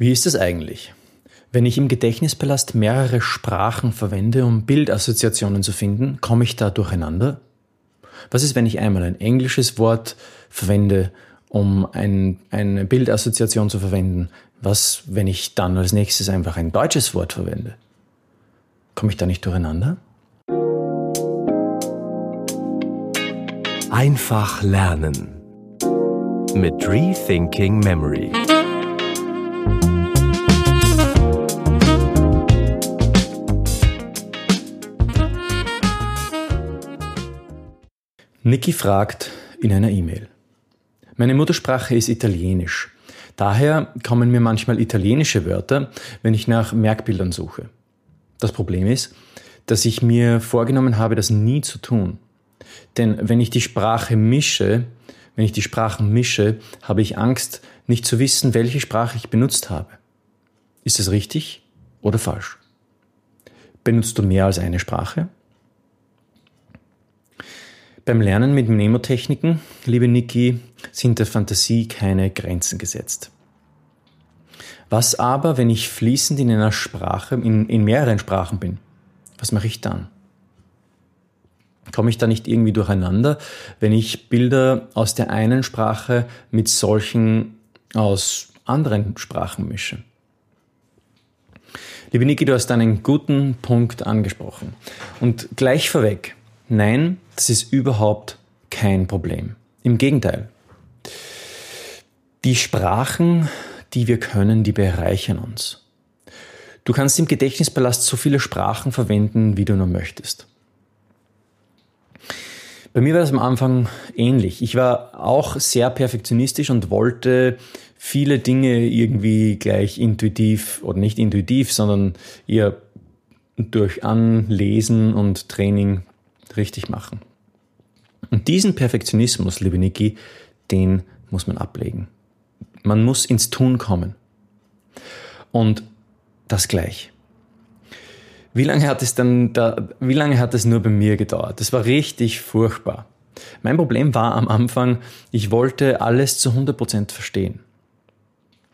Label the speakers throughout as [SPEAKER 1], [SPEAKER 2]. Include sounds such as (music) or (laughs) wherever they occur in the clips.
[SPEAKER 1] Wie ist es eigentlich? Wenn ich im Gedächtnispalast mehrere Sprachen verwende, um Bildassoziationen zu finden, komme ich da durcheinander? Was ist, wenn ich einmal ein englisches Wort verwende, um ein, eine Bildassoziation zu verwenden? Was, wenn ich dann als nächstes einfach ein deutsches Wort verwende? Komme ich da nicht durcheinander?
[SPEAKER 2] Einfach lernen mit Rethinking Memory.
[SPEAKER 1] Niki fragt in einer E-Mail. Meine Muttersprache ist Italienisch. Daher kommen mir manchmal italienische Wörter, wenn ich nach Merkbildern suche. Das Problem ist, dass ich mir vorgenommen habe, das nie zu tun. Denn wenn ich die Sprache mische, wenn ich die Sprachen mische, habe ich Angst, nicht zu wissen, welche Sprache ich benutzt habe. Ist es richtig oder falsch? Benutzt du mehr als eine Sprache? Beim Lernen mit Mnemotechniken, liebe Niki, sind der Fantasie keine Grenzen gesetzt. Was aber, wenn ich fließend in einer Sprache, in, in mehreren Sprachen bin? Was mache ich dann? Komme ich da nicht irgendwie durcheinander, wenn ich Bilder aus der einen Sprache mit solchen aus anderen Sprachen mische? Liebe Niki, du hast einen guten Punkt angesprochen. Und gleich vorweg, Nein, das ist überhaupt kein Problem. Im Gegenteil. Die Sprachen, die wir können, die bereichern uns. Du kannst im Gedächtnispalast so viele Sprachen verwenden, wie du nur möchtest. Bei mir war das am Anfang ähnlich. Ich war auch sehr perfektionistisch und wollte viele Dinge irgendwie gleich intuitiv oder nicht intuitiv, sondern eher durch Anlesen und Training richtig machen. Und diesen Perfektionismus, liebe Niki, den muss man ablegen. Man muss ins Tun kommen. Und das gleich. Wie lange hat es dann da, wie lange hat es nur bei mir gedauert? Das war richtig furchtbar. Mein Problem war am Anfang, ich wollte alles zu 100% verstehen.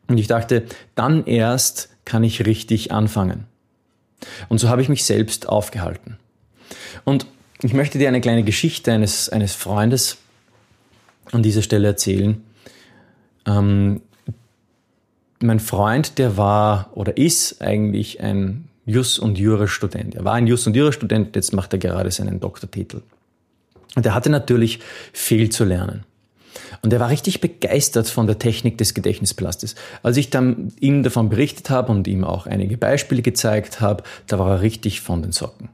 [SPEAKER 1] Und ich dachte, dann erst kann ich richtig anfangen. Und so habe ich mich selbst aufgehalten. Und ich möchte dir eine kleine Geschichte eines, eines Freundes an dieser Stelle erzählen. Ähm, mein Freund, der war oder ist eigentlich ein Jus- und Jura-Student. Er war ein Jus- und Jura-Student, jetzt macht er gerade seinen Doktortitel. Und er hatte natürlich viel zu lernen. Und er war richtig begeistert von der Technik des Gedächtnisplastes. Als ich dann ihm davon berichtet habe und ihm auch einige Beispiele gezeigt habe, da war er richtig von den Socken.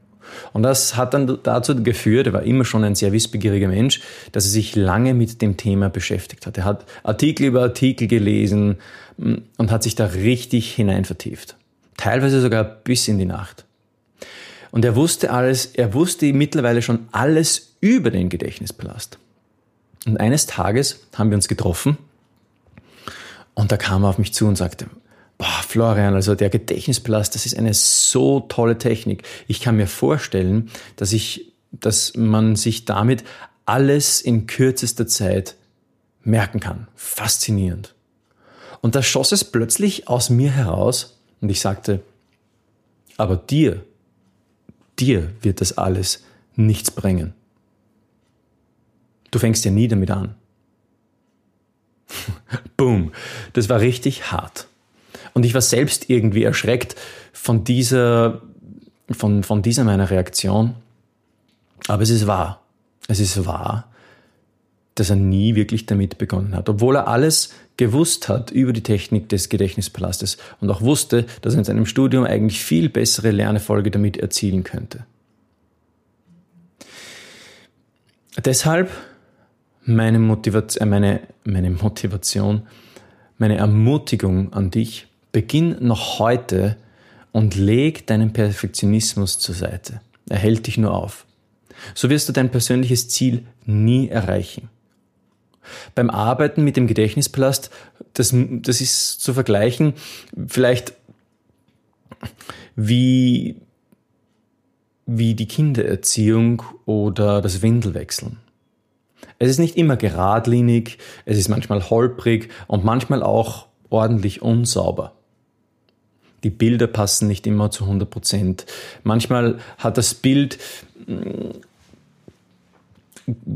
[SPEAKER 1] Und das hat dann dazu geführt, er war immer schon ein sehr wissbegieriger Mensch, dass er sich lange mit dem Thema beschäftigt hat. Er hat Artikel über Artikel gelesen mm, und hat sich da richtig hinein vertieft. Teilweise sogar bis in die Nacht. Und er wusste alles, er wusste mittlerweile schon alles über den Gedächtnispalast. Und eines Tages haben wir uns getroffen und da kam er auf mich zu und sagte, Boah, Florian, also der Gedächtnispalast, das ist eine so tolle Technik. Ich kann mir vorstellen, dass ich, dass man sich damit alles in kürzester Zeit merken kann. Faszinierend. Und da schoss es plötzlich aus mir heraus und ich sagte, aber dir, dir wird das alles nichts bringen. Du fängst ja nie damit an. (laughs) Boom. Das war richtig hart. Und ich war selbst irgendwie erschreckt von dieser, von, von dieser meiner Reaktion. Aber es ist wahr. Es ist wahr, dass er nie wirklich damit begonnen hat. Obwohl er alles gewusst hat über die Technik des Gedächtnispalastes und auch wusste, dass er in seinem Studium eigentlich viel bessere Lernerfolge damit erzielen könnte. Deshalb meine Motivation, meine, meine Motivation, meine Ermutigung an dich, Beginn noch heute und leg deinen Perfektionismus zur Seite. Er hält dich nur auf. So wirst du dein persönliches Ziel nie erreichen. Beim Arbeiten mit dem Gedächtnispalast, das, das ist zu vergleichen, vielleicht wie, wie die Kindererziehung oder das Windelwechseln. Es ist nicht immer geradlinig, es ist manchmal holprig und manchmal auch ordentlich unsauber. Die Bilder passen nicht immer zu 100 Prozent. Manchmal hat das Bild mm,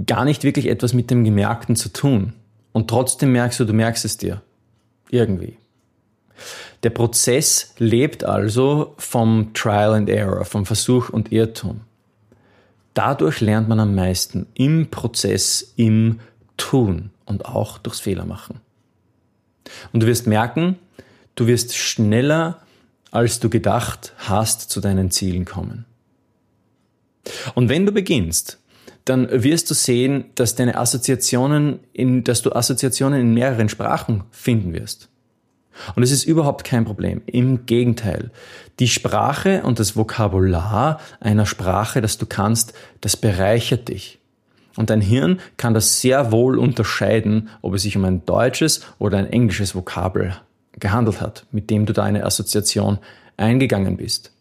[SPEAKER 1] gar nicht wirklich etwas mit dem Gemerkten zu tun. Und trotzdem merkst du, du merkst es dir. Irgendwie. Der Prozess lebt also vom Trial and Error, vom Versuch und Irrtum. Dadurch lernt man am meisten im Prozess, im Tun und auch durchs Fehlermachen. Und du wirst merken, du wirst schneller, als du gedacht hast, zu deinen Zielen kommen. Und wenn du beginnst, dann wirst du sehen, dass deine Assoziationen in, dass du Assoziationen in mehreren Sprachen finden wirst. Und es ist überhaupt kein Problem. Im Gegenteil. Die Sprache und das Vokabular einer Sprache, das du kannst, das bereichert dich. Und dein Hirn kann das sehr wohl unterscheiden, ob es sich um ein deutsches oder ein englisches Vokabel gehandelt hat, mit dem du deine Assoziation eingegangen bist.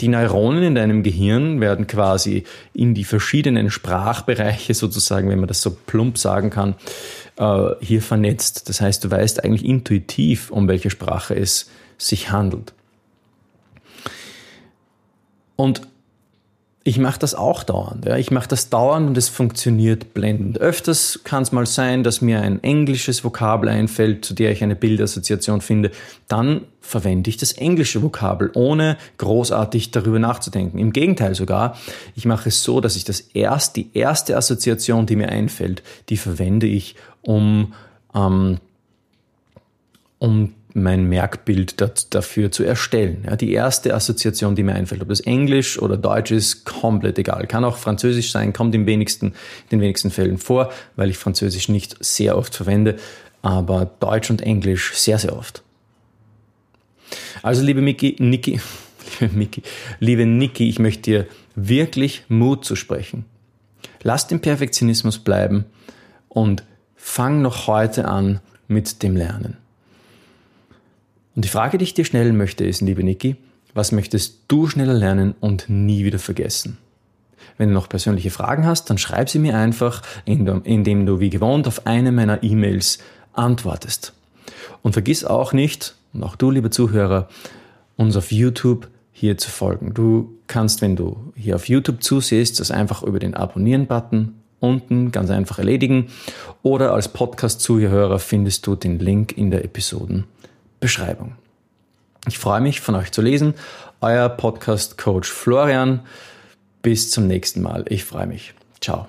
[SPEAKER 1] Die Neuronen in deinem Gehirn werden quasi in die verschiedenen Sprachbereiche sozusagen, wenn man das so plump sagen kann, äh, hier vernetzt. Das heißt, du weißt eigentlich intuitiv, um welche Sprache es sich handelt. Und ich mache das auch dauernd. Ja. Ich mache das dauernd und es funktioniert blendend. Öfters kann es mal sein, dass mir ein englisches Vokabel einfällt, zu der ich eine Bildassoziation finde. Dann verwende ich das englische Vokabel, ohne großartig darüber nachzudenken. Im Gegenteil sogar, ich mache es so, dass ich das erst, die erste Assoziation, die mir einfällt, die verwende ich, um, ähm, um mein Merkbild dafür zu erstellen. Ja, die erste Assoziation, die mir einfällt, ob das Englisch oder Deutsch ist, komplett egal. Kann auch Französisch sein, kommt im wenigsten, in den wenigsten Fällen vor, weil ich Französisch nicht sehr oft verwende, aber Deutsch und Englisch sehr, sehr oft. Also, liebe Miki, Niki, (laughs) liebe Miki, liebe Niki, ich möchte dir wirklich Mut zu sprechen. Lass den Perfektionismus bleiben und fang noch heute an mit dem Lernen. Und die Frage, die ich dir stellen möchte, ist, liebe Niki, was möchtest du schneller lernen und nie wieder vergessen? Wenn du noch persönliche Fragen hast, dann schreib sie mir einfach, indem du wie gewohnt auf eine meiner E-Mails antwortest. Und vergiss auch nicht, und auch du, liebe Zuhörer, uns auf YouTube hier zu folgen. Du kannst, wenn du hier auf YouTube zusiehst, das einfach über den Abonnieren-Button unten ganz einfach erledigen. Oder als Podcast-Zuhörer findest du den Link in der Episoden Beschreibung. Ich freue mich, von euch zu lesen. Euer Podcast-Coach Florian. Bis zum nächsten Mal. Ich freue mich. Ciao.